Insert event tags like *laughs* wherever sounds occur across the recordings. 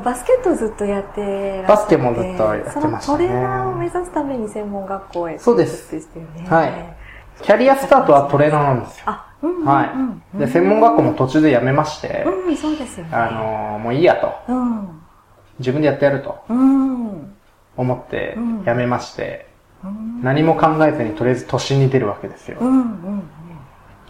バスケットずっとやってバスケもずっとやってましたね。そのトレーナーを目指すために専門学校へそうですね。はい。キャリアスタートはトレーナーなんですよ。あ、うんうんうん、はい。で、専門学校も途中で辞めまして、うん、そうですよね。あのーもういいやと。うん。自分でやってやるとうん。思ってうん辞めまして、うん。何も考えずにとりあえず都心に出るわけですよ。うん。うん。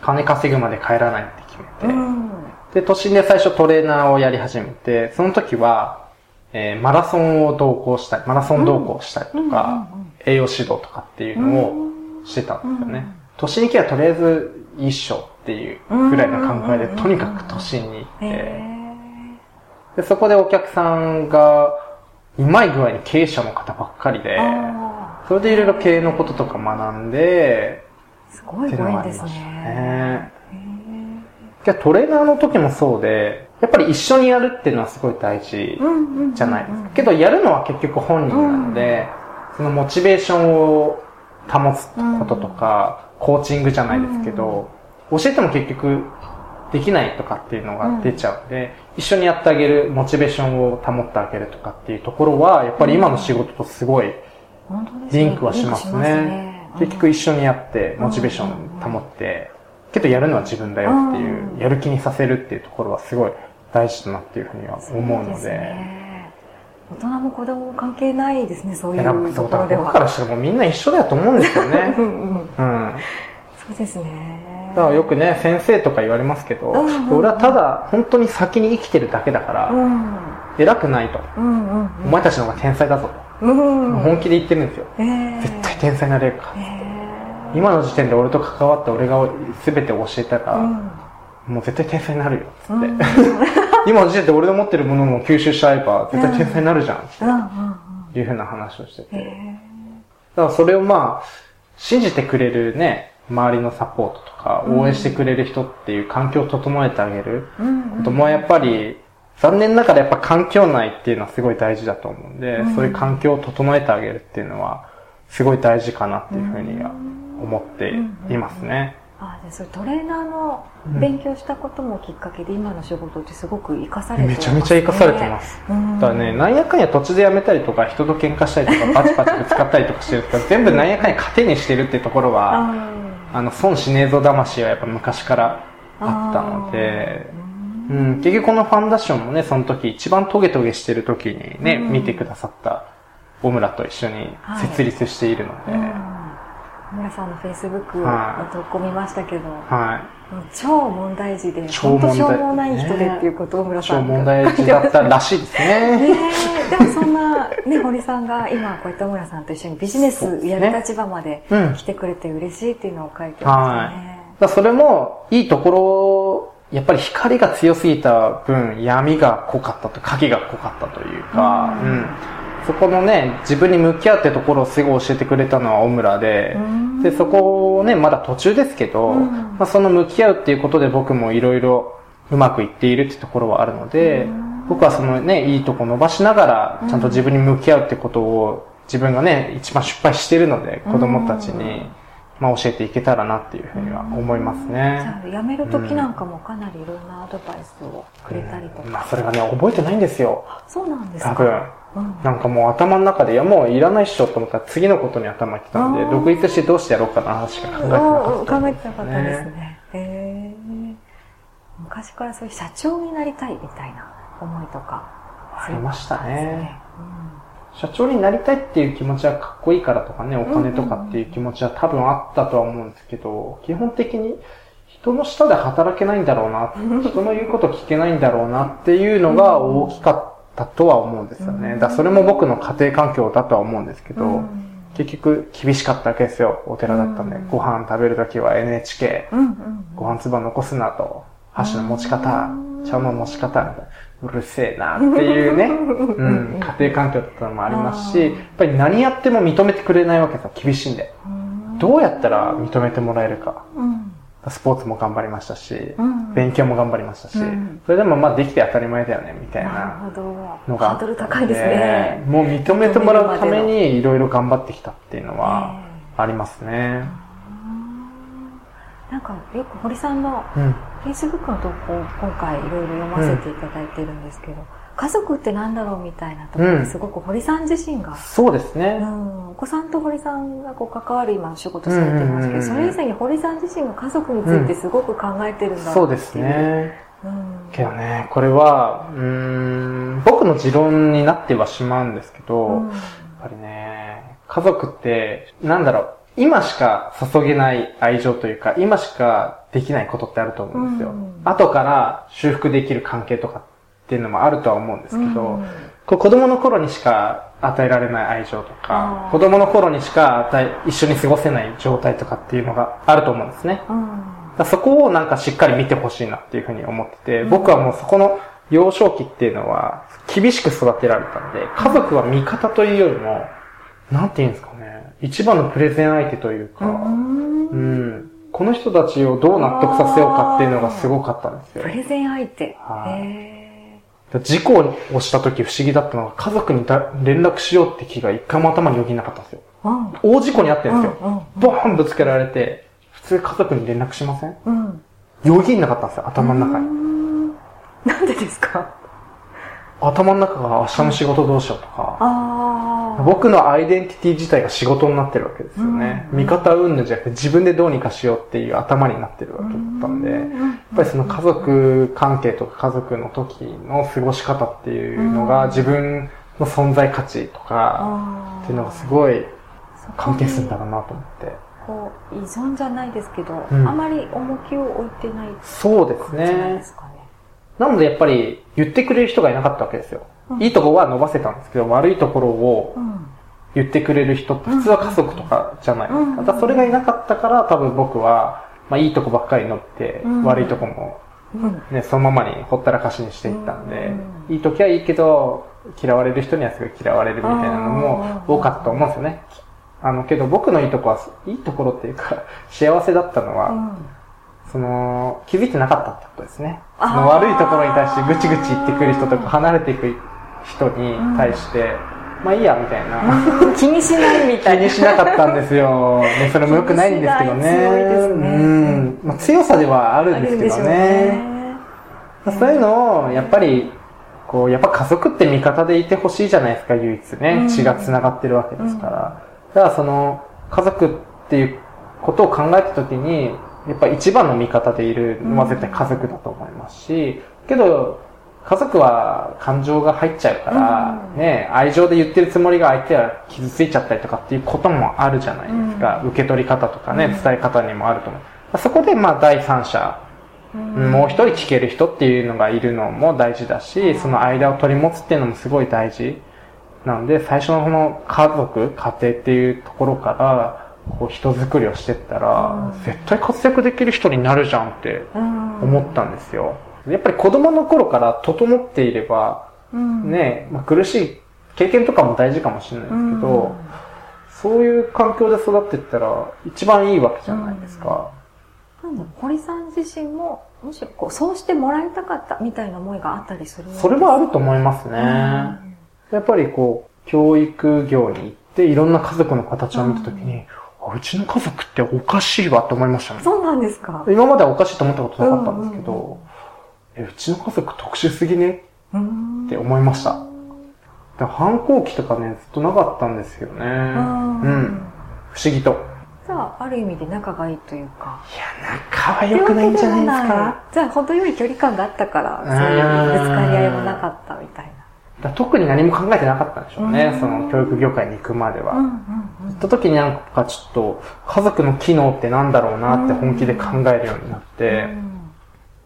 金稼ぐまで帰らないって決めて。うん。で、都心で最初トレーナーをやり始めて、その時は、えーマラソンを同行したり、マラソン同行したりとか、栄養指導とかっていうのをしてたんですよね。都心に行けばとりあえず一緒っていうぐらいの考えで、うんとにかく都心に行って、へで、そこでお客さんが、うまい具合に経営者の方ばっかりでそれでいろいろ経営のこととか学んで、ーすごいご縁ですね。ね。へいやトレーナーの時もそうで、やっぱり一緒にやるっていうのはすごい大事。じゃないですか。けどやるのは結局本人なので、そのモチベーションを保つこととか、コーチングじゃないですけど、教えても結局できないとかっていうのが出ちゃうんで、一緒にやってあげる、モチベーションを保ってあげるとかっていうところは、やっぱり今の仕事とすごいリンクはしますね。うん結局一緒にやって、モチベーション保って、けどやるのは自分だよっていうう、んやる気にさせるっていうところはすごい大事だなっていうふうには思うそうでで、ね大人も子供も関係ないですね、そういうそうだからところでは。僕からしたらもうみんな一緒だと思うんですよね *laughs* う。んそうですね。からよくね、先生とか言われますけど、うんうんうん俺はただ本当に先に生きてるだけだから、うん。偉くないと。うんうんお前たちの方が天才だぞと。うん。うん。本気で言ってるんですよ。えー絶対天才になれるから。えー今の時点で俺と関わって俺が全て教えたら、うん。もう絶対天才になるよ、つって。うん。*laughs* 今の時点で俺の持ってるものも吸収しちゃえば、絶対天才になるじゃん、って。いうふうな話をしてて。だからそれをまあ、信じてくれるね、周りのサポートとか、応援してくれる人っていう環境を整えてあげる。こともやっぱり、残念ながらやっぱ環境内っていうのはすごい大事だと思うんで、うん。そういう環境を整えてあげるっていうのは、すごい大事かなっていうふうには思っていますね。あじゃあそれトレーナーの勉強したこともきっかけで今の仕事ってすごく活かされてめちゃめちゃ活かされてます。うんだからね、なんやかんや途中で辞めたりとか、人と喧嘩したりとか、*laughs* バチバチぶつかったりとかしてるんですけど、全部なんやかんや糧にしてるってところは、ああの、損しねえぞ魂はやっぱ昔からあったので、うん、結局このファンダッションもね、その時一番トゲトゲしてる時にね、うん。見てくださった小村と一緒に設立しているので、うん村さんのフェイスブックはの投稿見ましたけど、はもう超問題児で、本当しょうもない人でっていうことを村い。さんが超問題児だったらしいですね。*laughs* でもそんな、ね、堀さんが今こういった村さんと一緒にビジネスやる立場までうん来てくれて嬉しいっていうのを書いてましたね。だからそれも、いいところ、やっぱり光が強すぎた分、闇が濃かったと、影が濃かったというか、ううんん。そこのね、自分に向き合うってところをすごい教えてくれたのは小村で、うんで、そこをね、まだ途中ですけど、うんまあ、その向き合うっていうことで僕もいろいろうまくいっているってところはあるので、僕はそのね、いいとこ伸ばしながら、ちゃんと自分に向き合うってことを、自分がね、一番失敗しているので、子供たちに、まあ教えていけたらなっていうふうには思いますじね。ゃあ辞める時なんかもかなりいろんなアドバイスをくれたりとか。まあそれがね、覚えてないんですよ。そうなんですか多分。うんなんかもう頭の中で、いやもういらないっしょと思ったら次のことに頭いってたんで独立してどうしてやろうかな話しか考えてなかった。うん考えてなかったですね。へー昔からそういう社長になりたいみたいな思いとか。ありましたね。う社長になりたいっていう気持ちはかっこいいからとかね、お金とかっていう気持ちは多分あったとは思うんですけど、基本的に人の下で働けないんだろうな、*laughs* 人の言うこと聞けないんだろうなっていうのが大きかったとは思うんですよね。だからそれも僕の家庭環境だとは思うんですけど、ん。結局厳しかったわけですよ。お寺だったんで、うん。ご飯食べるときは NHK、ご飯粒残すなと、箸の持ち方、茶の持ち方、うるせえなっていうね、*laughs* うん、家庭環境だったのもありますし、やっぱり何やっても認めてくれないわけさ、厳しいんで。うんどうやったら認めてもらえるか。うんスポーツも頑張りましたし、うん勉強も頑張りましたし、うんそれでもまあできて当たり前だよね、みたいな。のがあって。ハードル高いですね。もう認めてもらうためにいろいろ頑張ってきたっていうのはありますね。なんかよく堀さんのうん。Facebook の投稿を今回いろいろ読ませていただいてるんですけど、家族ってなんだろうみたいなところうんすごく堀さん自身が、そうですね。うん、お子さんと堀さんがこう関わる今お仕事されてますけど、うんうんうんうんそれ以前に堀さん自身が家族についてすごく考えてるんだろそうですうなっていう。ね。うん。けどね、これは、うーん、僕の持論になってはしまうんですけど、うんやっぱりね、家族って、なんだろう、今しか注げない愛情というか、今しかできないことってあると思うんですよ。うん後から修復できる関係とかっていうのもあるとは思うんですけど、うんこう子供の頃にしか与えられない愛情とか子供の頃にしか与え、一緒に過ごせない状態とかっていうのがあると思うんですね。そこをなんかしっかり見てほしいなっていうふうに思ってて、うん。僕はもうそこの幼少期っていうのは厳しく育てられたんで、家族は味方というよりも、なんて言うんですかね、一番のプレゼン相手というか、うん。うん、この人たちをどう納得させようかっていうのがすごかったんですよ。プ。レゼン相手。はい。へ事故をした時不思議だったのが、家族にだ連絡しようって気が一回も頭によぎんなかったんですよ。ーうん。大事故にあってるんですよ。うんうんボーンぶつけられて、普通家族に連絡しませんうん。よぎんなかったんですよ、頭の中に。に。なんでですか？頭の中が明日の仕事どうしようとか。僕のアイデンティティ自体が仕事になってるわけですよね。うん味方云々じゃなくて自分でどうにかしようっていう頭になってるわけだったんで、やっぱりその家族関係とか家族の時の過ごし方っていうのがうん自分の存在価値とかっていうのがすごい関係するんだろうなと思って。こう依存じゃないですけど、うんあまり重きを置いてないそうです感じなんでね。なのでやっぱり言ってくれる人がいなかったわけですよ。うんいいとこは伸ばせたんですけど、悪いところをうん。言ってくれる人って普通は家族とかじゃないですうんか。だそれがいなかったから多分僕は、まあいいとこばっかり乗って、うん悪いとこもうん。ね、そのままにほったらかしにしていったんで、うんいい時はいいけど、嫌われる人にはすごい嫌われるみたいなのも多かったと思うんですよね。あの、けど僕のいいとこは、いいところっていうか、幸せだったのは、うんその、気づいてなかったってことですね。その悪いところに対してぐちぐち言ってくる人とか離れていく人に対して、まあいいや、みたいな。気にしないみ気たいな。にしなかったんですよ。ね、それも良くないんですけどね。強いねうん。まあ、強さではあるんですけどあるんでしょうね。そういうのを、やっぱり、こう、やっぱ家族って味方でいてほしいじゃないですか、唯一ね。うん血が繋がってるわけですから。だからその、家族っていうことを考えたときに、やっぱ一番の味方でいるのは絶対家族だと思いますし、けど、家族は感情が入っちゃうから、うんね、愛情で言ってるつもりが相手は傷ついちゃったりとかっていうこともあるじゃないですか。受け取り方とかね、うん伝え方にもあると思う。そこでまあ第三者、うんもう一人聞ける人っていうのがいるのも大事だし、その間を取り持つっていうのもすごい大事。なので、最初のこの家族、家庭っていうところから、こう人作りをしてったら、うん。絶対活躍できる人になるじゃんってうん。思ったんですよ。やっぱり子供の頃から整っていれば、うん。ね、まあ、苦しい経験とかも大事かもしれないですけど、そういう環境で育っていったら一番いいわけじゃないですか。なん。だ堀さん自身も、むしろこう、そうしてもらいたかったみたいな思いがあったりするそれはあると思いますね。うん。やっぱりこう、教育業に行っていろんな家族の形を見たときに、あうちの家族っておかしいわって思いましたね。そうなんですか。今まではおかしいと思ったことなかったんですけうんど、え、うちの家族特殊すぎね？うんって思いました。だ反抗期とかね、ずっとなかったんですよね。うんうん。不思議と。じゃあ、ある意味で仲がいいというか。いや、仲は良くないんじゃないですか？じゃあ、程よい距離感があったから、そういうぶつかり合いもなかったみたいな。だ特に何も考えてなかったんでしょうねう。ん。その教育業界に行くまでは。うんうん行った時になんかちょっと家族の機能ってなんだろうなって本気で考えるようになって、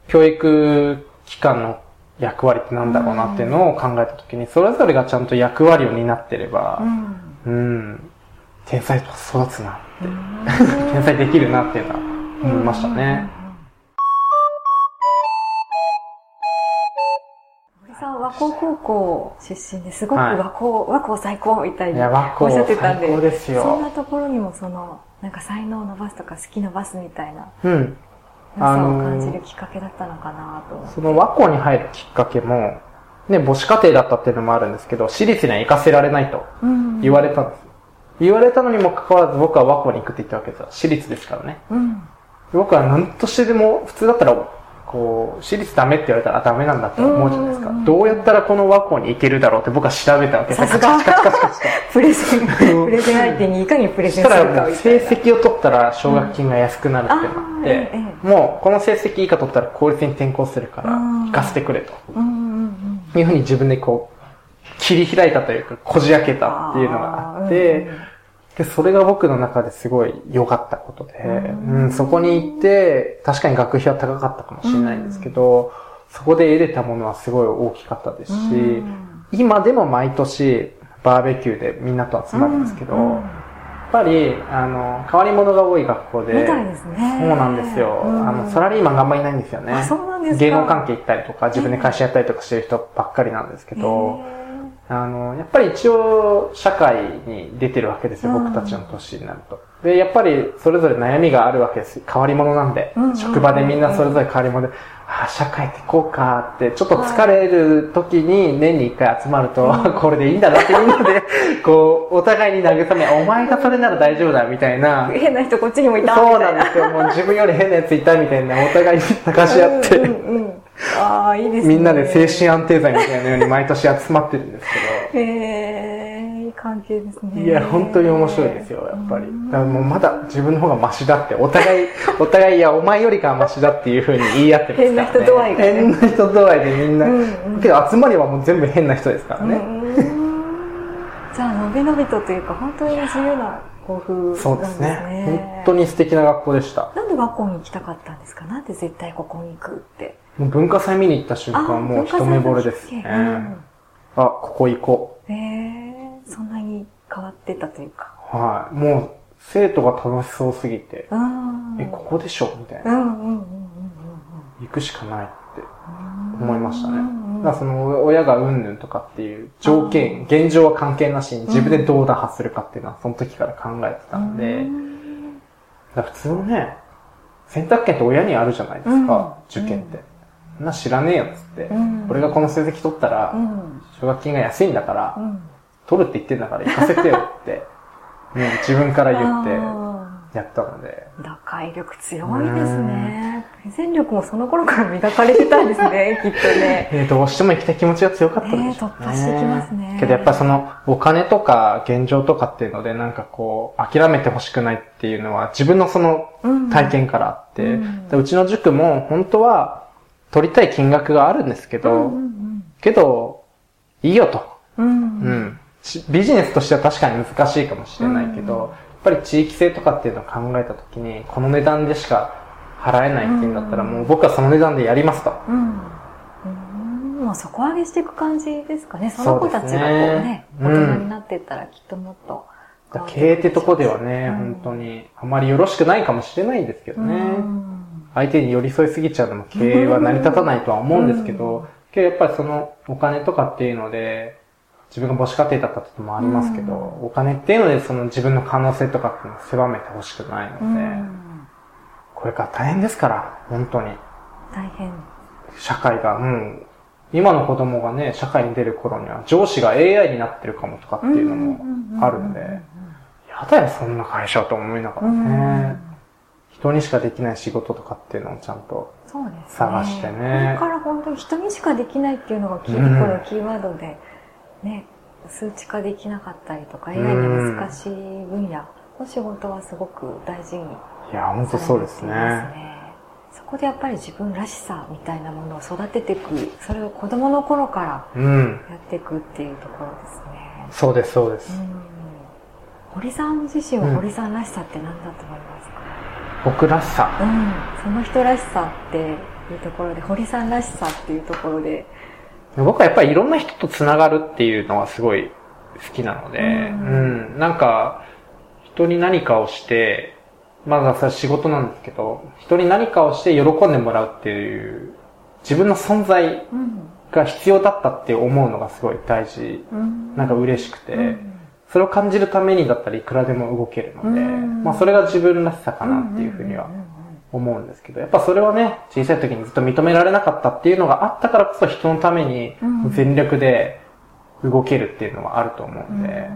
教育機関の役割ってなんだろうなっていうのを考えた時に、それぞれがちゃんと役割を担ってればう、ん。うん、天才と育つな、うん。*laughs* 天才できるなっていうのは思いましたね。和光高校出身ですごくはい和光、和光最高みたいにおっしゃ光ってたんで、ですよ。そんなところにもその、なんか才能を伸ばすとか好き伸ばすみたいなうん。良さ感じるきっかけだったのかなと。その和光に入るきっかけも、ね、母子家庭だったっていうのもあるんですけど、私立には行かせられないとうん言われたんです。言われたのにもかかわらず僕は和光に行くって言ったわけですよ。私立ですからね。うん。僕は何としてでも、普通だったらこう、私立ダメって言われたらあダメなんだって思うじゃないですかうん。どうやったらこの和光に行けるだろうって僕は調べたわけですよ。さすが。プレゼン、プレゼン相手にいかにプレゼンするからみたいな。績を取ったら奨学金が安くなるっていうのがあってええ、もうこの成績以下取ったら公立に転校するからうん行かせてくれと。いうふうに自分でこう切り開いたというかこじ開けたっていうのがあって、で、それが僕の中ですごい良かったことで、うんうん、そこに行って、確かに学費は高かったかもしれないんですけど、そこで得れたものはすごい大きかったですし、うん。今でも毎年バーベキューでみんなと集まるんですけど、うん。やっぱり、あの、変わり者が多い学校で、みたいですね。そうなんですよ。うん。あの、サラリーマンがあんまりいないんですよね。あそうなんですか。芸能関係行ったりとか、自分で会社やったりとかしてる人ばっかりなんですけど、あの、やっぱり一応、社会に出てるわけですよ、うん僕たちの年になると。で、やっぱり、それぞれ悩みがあるわけです。変わり者なんで。職場でみんなそれぞれ変わり者で、ああ、社会ってこうかって、ちょっと疲れる時に年に一回集まると、*laughs* これでいいんだなってみんなで、*laughs* こう、お互いに慰め、お前がそれなら大丈夫だ、みたいな。変な人こっちにもいたそうなんですよ。もう自分より変なやついたみたいな、お互いに高し合って、うんうんうんああ、いいですね。みんなで精神安定剤みたいなように毎年集まってるんですけど、へえ、いい関係ですね。いや、本当に面白いですよ、やっぱり。だからもうまだ自分の方がマシだって、お互い、*laughs* お互い、いや、お前よりかはマシだっていう風に言い合ってますから、ね。変な人度合いがね変な人度合いでみんな。うんうんけど集まりはもう全部変な人ですからね。うんじゃあ、のびのびとというか、本当に自由な校風ね。そうですね。本当に素敵な学校でした。なんで学校に行きたかったんですか？なんで絶対ここに行くって。もう文化祭見に行った瞬間、もう一目惚れですね。あ、ここ行こう。うん、えー、そんなに変わってたというか。はい。もう、生徒が楽しそうすぎて、うん。え、ここでしょ？みたいな。行くしかないってうん。思いましたね。うんだからその、親がうんぬんとかっていう条件、現状は関係なしに自分でどう打破するかっていうのは、その時から考えてたんで、うんだ普通のね、選択権って親にあるじゃないですか、受験って。そんな知らねえよっつって、うん。俺がこの成績取ったらう、ん。奨学金が安いんだから、うん。取るって言ってんだから行かせてよって、も *laughs* う自分から言ってあやったので、ー打開力強いですね。プレゼン力もその頃から磨かれてたんですね、*laughs* きっとね。えーどうしても行きたい気持ちが強かったでしょうね。ね突破してきますね。けどやっぱそのお金とか現状とかっていうのでなんかこう諦めてほしくないっていうのは自分のそのうん。体験からあって、うん。でうちの塾も本当は取りたい金額があるんですけど、うんうんけど、いいよと。うん。う。うんビジネスとしては確かに難しいかもしれないけど、うんやっぱり地域性とかっていうのを考えたときに、この値段でしか払えないっていうんだったら、うんもう僕はその値段でやりますと。うん。うん。もう底上げしていく感じですかね。その子たちがこうそうねね、大うん人になってったらきっともっと経営ってとこではね、うん本当に、あまりよろしくないかもしれないんですけどね。うん相手に寄り添いすぎちゃうのも経営は成り立たないとは思うんですけど、けどやっぱりそのお金とかっていうので、自分が母子家庭だったってのもありますけど、うんお金っていうのでその自分の可能性とかっていうのを狭めてほしくないので、うんこれから大変ですから、本当に。大変。社会が、うん。今の子供がね、社会に出る頃には上司が AI になってるかもとかっていうのもあるんで、やだよ、そんな会社と思いながらね。人にしかできない仕事とかっていうのをちゃんと。探してねこれから本当に人にしかできないっていうのがキーうんこのキーワードで、ね、数値化できなかったりとか、AI で難しい分野の仕事はすごく大事にいや、本当そうですね。そこでやっぱり自分らしさみたいなものを育てていく、それを子供の頃からうん。やっていくっていうところですね。そうです、そうです。うん堀さん自身は堀さんらしさって何だと思います？か、僕らしさ。うん、その人らしさっていうところで、堀さんらしさっていうところで、僕はやっぱりいろんな人と繋がるっていうのはすごい好きなので、ううん。ん、なんか、人に何かをして、まださ仕事なんですけど、人に何かをして喜んでもらうっていう、自分の存在うん、が必要だったって思うのがすごい大事、うん、なんか嬉しくて、うんそれを感じるためにだったらいくらでも動けるので、うん。まあそれが自分らしさかなっていうふうには思うんですけど、やっぱそれはね、小さい時にずっと認められなかったっていうのがあったからこそ人のためにうん。全力で動けるっていうのはあると思うんで、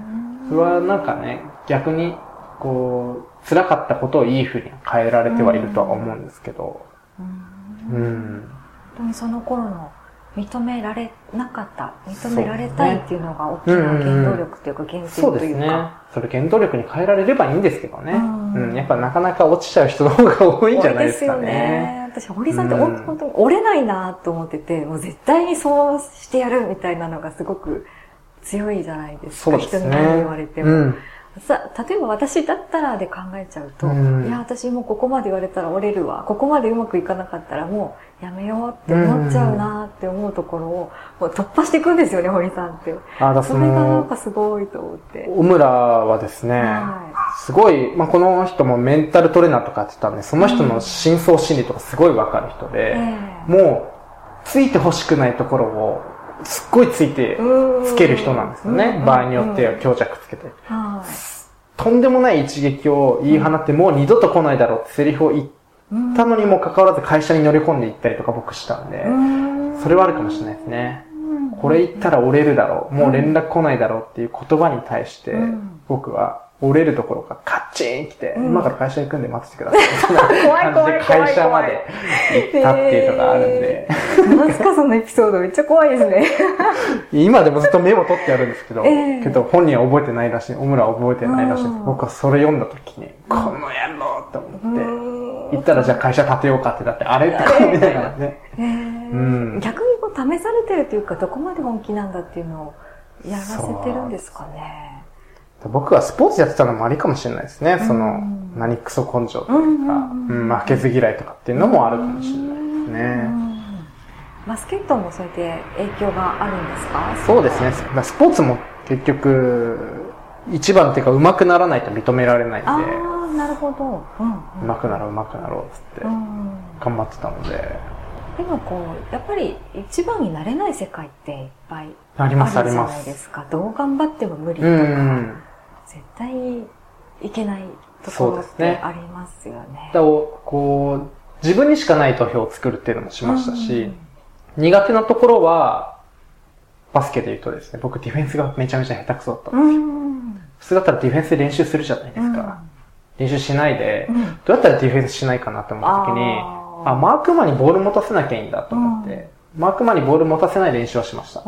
それはなんかね、逆に、こう、辛かったことをいい風に変えられてはいるとは思うんですけど、うん。本当にその頃の認められなかった、認められたいっていうのが大きな原動力というか原点そうですねというか。。それ原動力に変えられればいいんですけどね。うんうん。やっぱなかなか落ちちゃう人の方が多いんじゃないですか多いですよね。ね。私、堀さんってうん本当に折れないなと思ってて、もう絶対にそうしてやるみたいなのがすごく強いじゃないですか。そうですね。人に何言われても。うん。さ、例えば私だったらで考えちゃうと、うんいや、私もうここまで言われたら折れるわ。ここまでうまくいかなかったらもうやめようって思っちゃうなって思うところを、もう突破していくんですよね、堀さんって。あ、だそそれがなんの、かすごいと思って。小村はですね、はすごい、まあ、この人もメンタルトレーナーとかやってたんで、その人の深層心理とかすごいわかる人い。で、えもう、ついて欲しくないところを、すっごいついてつける人なんですよね。場合によっては強弱つけて。はとんでもない一撃を言い放って、もう二度と来ないだろうってセリフを言ったのにもかかわらず会社に乗り込んでいったりとか僕したんで、それはあるかもしれないですね。これ言ったら折れるだろう、もう連絡来ないだろうっていう言葉に対してうん、僕は折れるところがカッチン来て、うん。今から会社行くんで待っててください。みたい怖いな感じで会社まで行ったっていうのがあるんで、何すかそのエピソードめっちゃ怖いですね。*laughs* 今でもずっとメモ取ってあるんですけど、ええ。けど本人は覚えてないらしい、小村は覚えてないらしい。僕はそれ読んだ時に、この野郎って思って、うん。行ったらじゃあ会社建てようかってなって、あれってこう見ながらね。へーうん。逆にこう試されてるというか、どこまで本気なんだっていうのをやらせてるんですかね。僕はスポーツやってたのもありかもしれないですね。そのうん、何クソ根性というか、うん負けず嫌いとかっていうのもあるかもしれないですうね。んバスケットもそうやって影響があるんですか？そうですね。スポーツも結局、一番っていうか上手くならないと認められないんで、ああ、なるほど。うん。上手くなろう上手くなろうっつってうん。頑張ってたので、でもこう、やっぱり一番になれない世界っていっぱいありますああるじゃ。ないですか。どう頑張っても無理とうか、ん。絶対いけないところってありますよね。だからこう、自分にしかない投票を作るっていうのもしましたし、苦手なところは、バスケで言うとですね、僕ディフェンスがめちゃめちゃ下手くそだったんですよ。うん。普通だったらディフェンスで練習するじゃないですか。練習しないで、うん。どうやったらディフェンスしないかなって思った時に、あーあ、マークマンにボール持たせなきゃいいんだと思って、マークマンにボール持たせない練習をしました。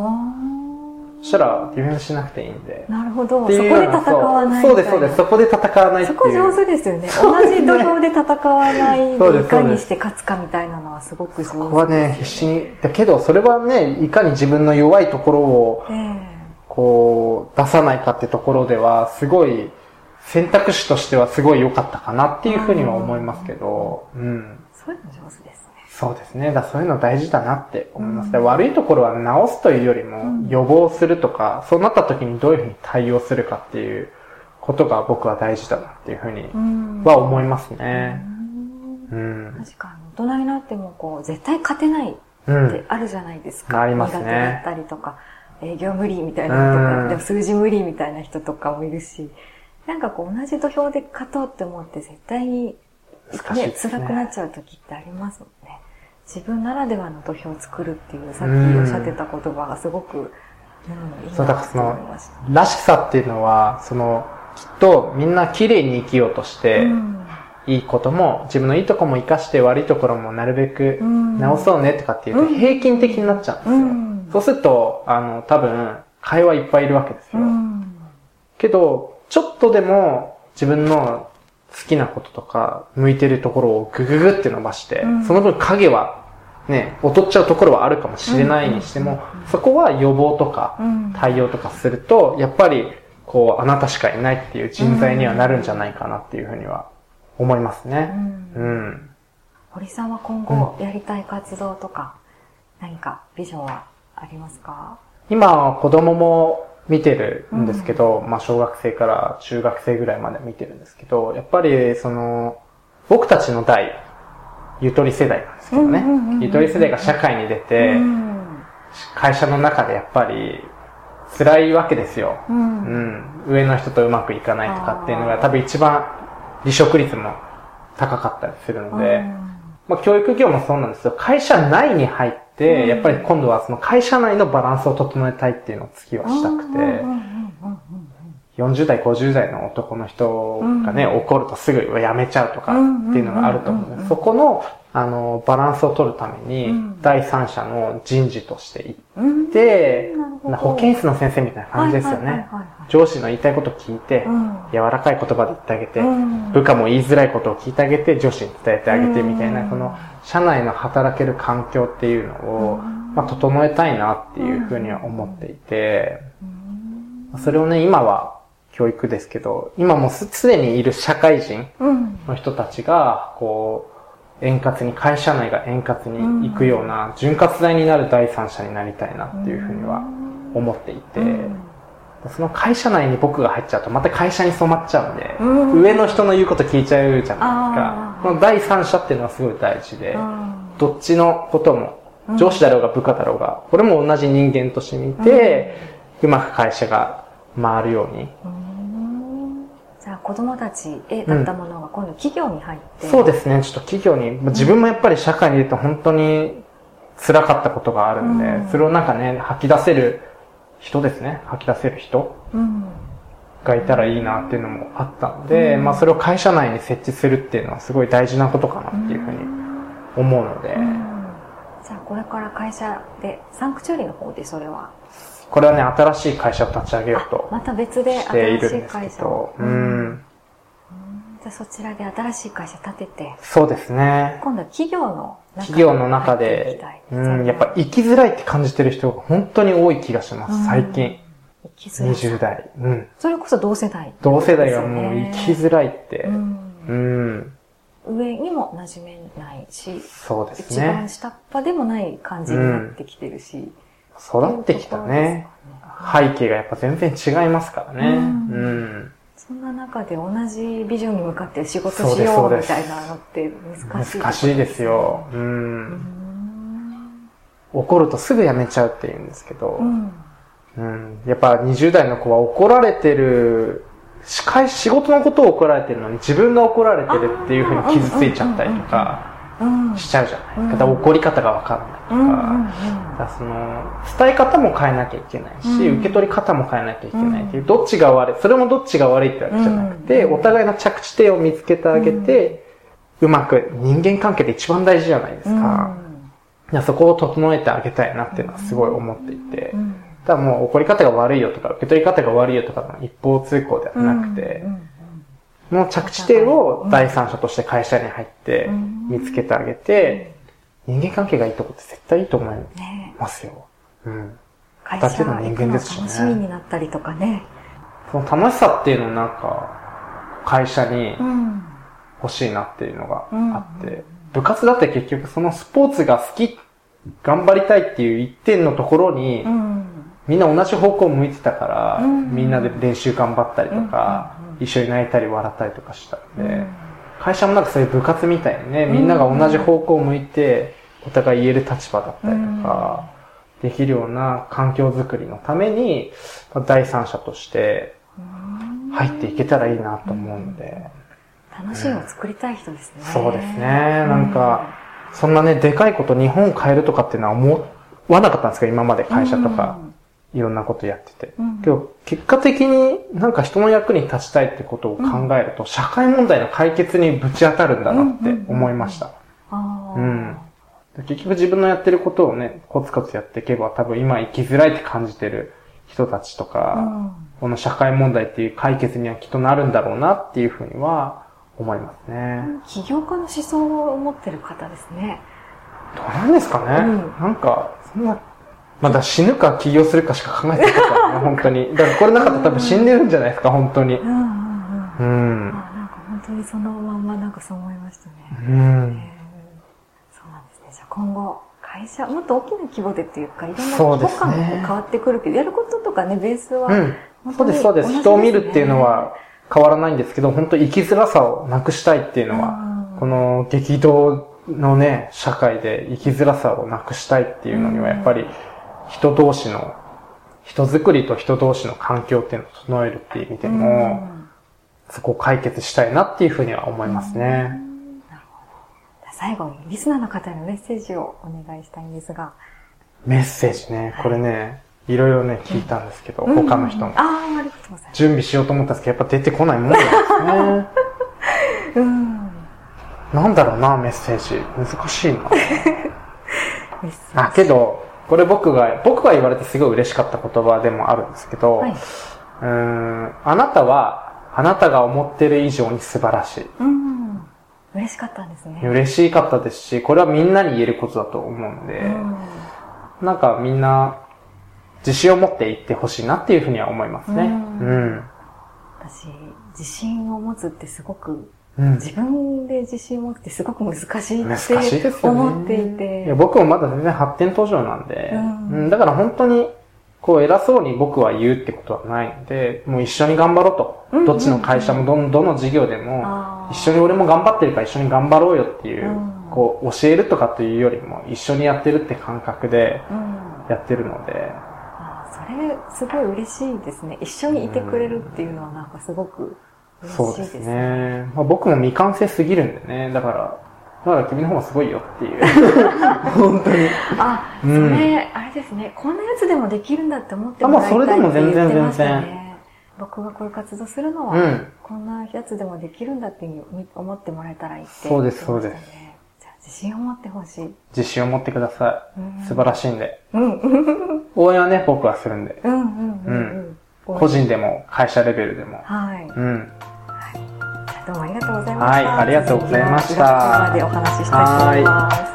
したらディフェンスしなくていいんで。なるほど。そこで戦わないそうです、そうです。そこで戦わないっていう。そこ上手ですよね。同じ土俵で戦わないでいかにして勝つかみたいなのはすごく上手です、ここはね、必死に。だけど、それはね、いかに自分の弱いところを、ええこう、出さないかってところでは、すごい、選択肢としてはすごい良かったかなっていうふうには思いますけど、うん。そういうの上手ですね。そうですね。だそういうの大事だなって思います。うんで悪いところは直すというよりもうん予防するとか、そうなった時にどういうふうに対応するかっていうことが僕は大事だなっていうふうにうんは思いますうね。んうん。確かに大人になってもこう絶対勝てないっうんて。あるじゃないですか。ありますね苦手だったりとか、営業無理みたいな人とか、うんでも数字無理みたいな人とかもいるし、なんかこう同じ土俵で勝とうって思って絶対に、ねね辛くなっちゃう時ってありますもんね。自分ならではの土俵を作るっていう、さっきおっしゃってた言葉がすごく、うん、いいそう、だなとからその思いました。、らしさっていうのは、その、きっとみんな綺麗に生きようとして、うんいいことも、自分のいいとこも活かして悪いところもなるべくうん直そうねとかっていうとうん平均的になっちゃうんですよ。うんそうすると、あの、多分、会話いっぱいいるわけですよ。うんけど、ちょっとでも自分の好きなこととか、向いてるところをグググって伸ばして、うん。その分影は、ね、劣っちゃうところはあるかもしれないにしても、そこは予防とかうん。対応とかすると、やっぱり、こう、あなたしかいないっていう人材にはなるんじゃないかなっていうふうには思いますね。うん。うん。堀さんは今後やりたい活動とか、何かビジョンはありますか？今、子供も見てるんですけど、まあ、小学生から中学生ぐらいまで見てるんですけど、やっぱり、その、僕たちの代、ゆとり世代なんですけどねうんうんうんうん。ゆとり世代が社会に出てう、ん会社の中でやっぱり、辛いわけですよ。ううんん。上の人とうまくいかないとかっていうのが多分一番離職率も高かったりするので、まあ、教育業もそうなんですけど、会社内に入って、うん。やっぱり今度はその会社内のバランスを整えたいっていうのを次はしたくて、うんうんうんうん40代、50代の男の人がね、うん。怒るとすぐ辞めちゃうとかうんっていうのがあると思うで、そこのあの、バランスを取るために、うん。第三者の人事として行うん。って、なるほど。保健室の先生みたいな感じですよね。上司の言いたいことを聞いて、うん。柔らかい言葉で言ってあげて、うん。部下も言いづらいことを聞いてあげて、上司に伝えてあげてみたいな、うん。この、社内の働ける環境っていうのを、うん。まあ、整えたいなっていうふうには思っていて、うん。それをね、今は教育ですけど、今もうすすでにいる社会人うん。の人たちが、こう、円滑に、会社内が円滑に行くような、潤滑剤になる第三者になりたいなっていうふうには思っていて、うん。その会社内に僕が入っちゃうと、また会社に染まっちゃうんで、うん。上の人の言うこと聞いちゃうじゃないですか。この第三者っていうのはすごい大事で、うん。どっちのこともうん、上司だろうが部下だろうが、これも同じ人間として見て、うまく会社が回るように。子供たちへだったものが今度企業に入って、そうですね、ちょっと企業に、まあ自分もやっぱり社会にいると本当に辛かったことがあるんで、うん。それをなんかね、吐き出せる人ですね、吐き出せる人うん。がいたらいいなっていうのもあったので、うん。まあそれを会社内に設置するっていうのはすごい大事なことかなっていうふうに思うので、うん。じゃあこれから会社でサンクチュアリの方でそれはこれはね、新しい会社を立ち上げようとまた別で新しい会社うん、じゃあそちらで新しい会社立ててそうですね。今度は企業の中企業の中でうん、やっぱ生きづらいって感じてる人が本当に多い気がします、最近。生きづらい20代。うん。それこそ同世代同世代がもう生きづらいって。うんうん。上にも馴染めないしそうです一番ね。下っ端でもない感じになってきてるし、育ってきたね。背景がやっぱ全然違いますからね。ううんん。そんな中で同じビジョンに向かって仕事しようみたいなのって難しい。難しいですよ。う。うんん。怒るとすぐやめちゃうって言うんですけどう、ん。うん。やっぱ20代の子は怒られてる、仕会仕事のことを怒られてるのに自分が怒られてるっていうふうに傷ついちゃったりとかうん。しちゃうじゃないですか。うんだから怒り方がわかんないとか。その、伝え方も変えなきゃいけないし、うん受け取り方も変えなきゃいけないっていう、どっちが悪い、それもどっちが悪いってわけじゃなくて、うんお互いの着地点を見つけてあげて、うまく人間関係で一番大事じゃないですうん。か。いやそこを整えてあげたいなっていうのはすごい思っていて、うん。ただもう怒り方が悪いよとか、受け取り方が悪いよとかの一方通行ではなくての着地点を第三者として会社に入ってうん見つけてあげて、人間関係がいいとこって絶対いいと思いねますよ。うん。会社の人間ですしね楽しみになったりとかね。その楽しさっていうのをなんか、会社にうん。欲しいなっていうのがあって、部活だって結局そのスポーツが好き、頑張りたいっていう一点のところにう、ん。みんな同じ方向を向いてたから、うんみんなで練習頑張ったりとか、一緒に泣いたり笑ったりとかしたんで、会社もなんかそういう部活みたいにね、みんなが同じ方向を向いて、お互い言える立場だったりとか、できるような環境づくりのために、第三者として入っていけたらいいなと思うので、楽しいを作りたい人ですね。そうですね。なんか、そんなね、でかいこと日本を変えるとかっていうのは思わなかったんですけど、今まで会社とか、いろんなことやってて。うんけど、結果的になんか人の役に立ちたいってことを考えると、社会問題の解決にぶち当たるんだなって思いました。うん。結局自分のやってることをね、コツコツやっていけば、多分今生きづらいって感じてる人たちとか、うんこの社会問題っていう解決にはきっとなるんだろうなっていうふうには思いますね。起業家の思想を持ってる方ですね。どうなんですかね、うんなんか、そんな、まだ死ぬか起業するかしか考えてなかったよね、*laughs* 本当に。だからこれなかったら多分死んでるんじゃないですか、本当にう。んうんうん。うん。あなんか本当にそのまんまなんかそう思いましたね。うん。そうなんですね。じゃあ今後、会社、もっと大きな規模でっていうか、いろんな規模感も変わってくるけど、やることとかね、ベースは、うん。そうです、そうです。人を見るっていうのは変わらないんですけど、本当生きづらさをなくしたいっていうのは、うんこの激動のね、社会で生きづらさをなくしたいっていうのには、やっぱり人同士の、人づくりと人同士の環境っていうのを整えるっていう意味でも、そこを解決したいなっていうふうには思いますね。最後にリスナーの方へのメッセージをお願いしたいんですが。メッセージね、これね、いろいろね、聞いたんですけど、うん他の人も。ああ、ありがとうございます。準備しようと思ったんですけど、やっぱ出てこないもんなんですね。*laughs* うん。なんだろうな、メッセージ。難しいな。*laughs* メッセージあ、けど、これ僕が、僕が言われてすごい嬉しかった言葉でもあるんですけど、はい。うーん、あなたは、あなたが思ってる以上に素晴らしい。うん。嬉しかったんですね。嬉しかったですし、これはみんなに言えることだと思うんで、うん。なんかみんな、自信を持っていってほしいなっていうふうには思いますね。ううんん。私、自信を持つってすごく、うん。自分で自信を持つってすごく難しいって。思っていいて。や僕もまだ全然発展途上なんで、ううんん、だから本当に、こう偉そうに僕は言うってことはないので、もう一緒に頑張ろうと。うんどっちの会社もどのどの事業でも、一緒に俺も頑張ってるから一緒に頑張ろうよっていう、うんこう教えるとかというよりも一緒にやってるって感覚でうん。やってるので、あーそれ、すごい嬉しいですね。一緒にいてくれるっていうのはなんかすごく嬉そうですす。ね。まあ、僕も未完成すぎるんでね、だから、だから君の方がすごいよっていう。*laughs* 本当に。あ、そうんれ、あれですね。こんなやつでもできるんだって思ってもらいたいあまあそれでも全然言ってました全ね。僕がこういう活動するのは、うんこんなやつでもできるんだっていう思ってもらえたらいいってそうですそうでじゃあ自信を持ってほしい。自信を持ってくださうんい。素晴らしいんで。うん。う *laughs* ん応援はね、僕はするんで。うんうんうん。個人でも、会社レベルでも。はい。うん。どうもありがとうございました。はいありがとうございました続きはまでお話ししたいと思います。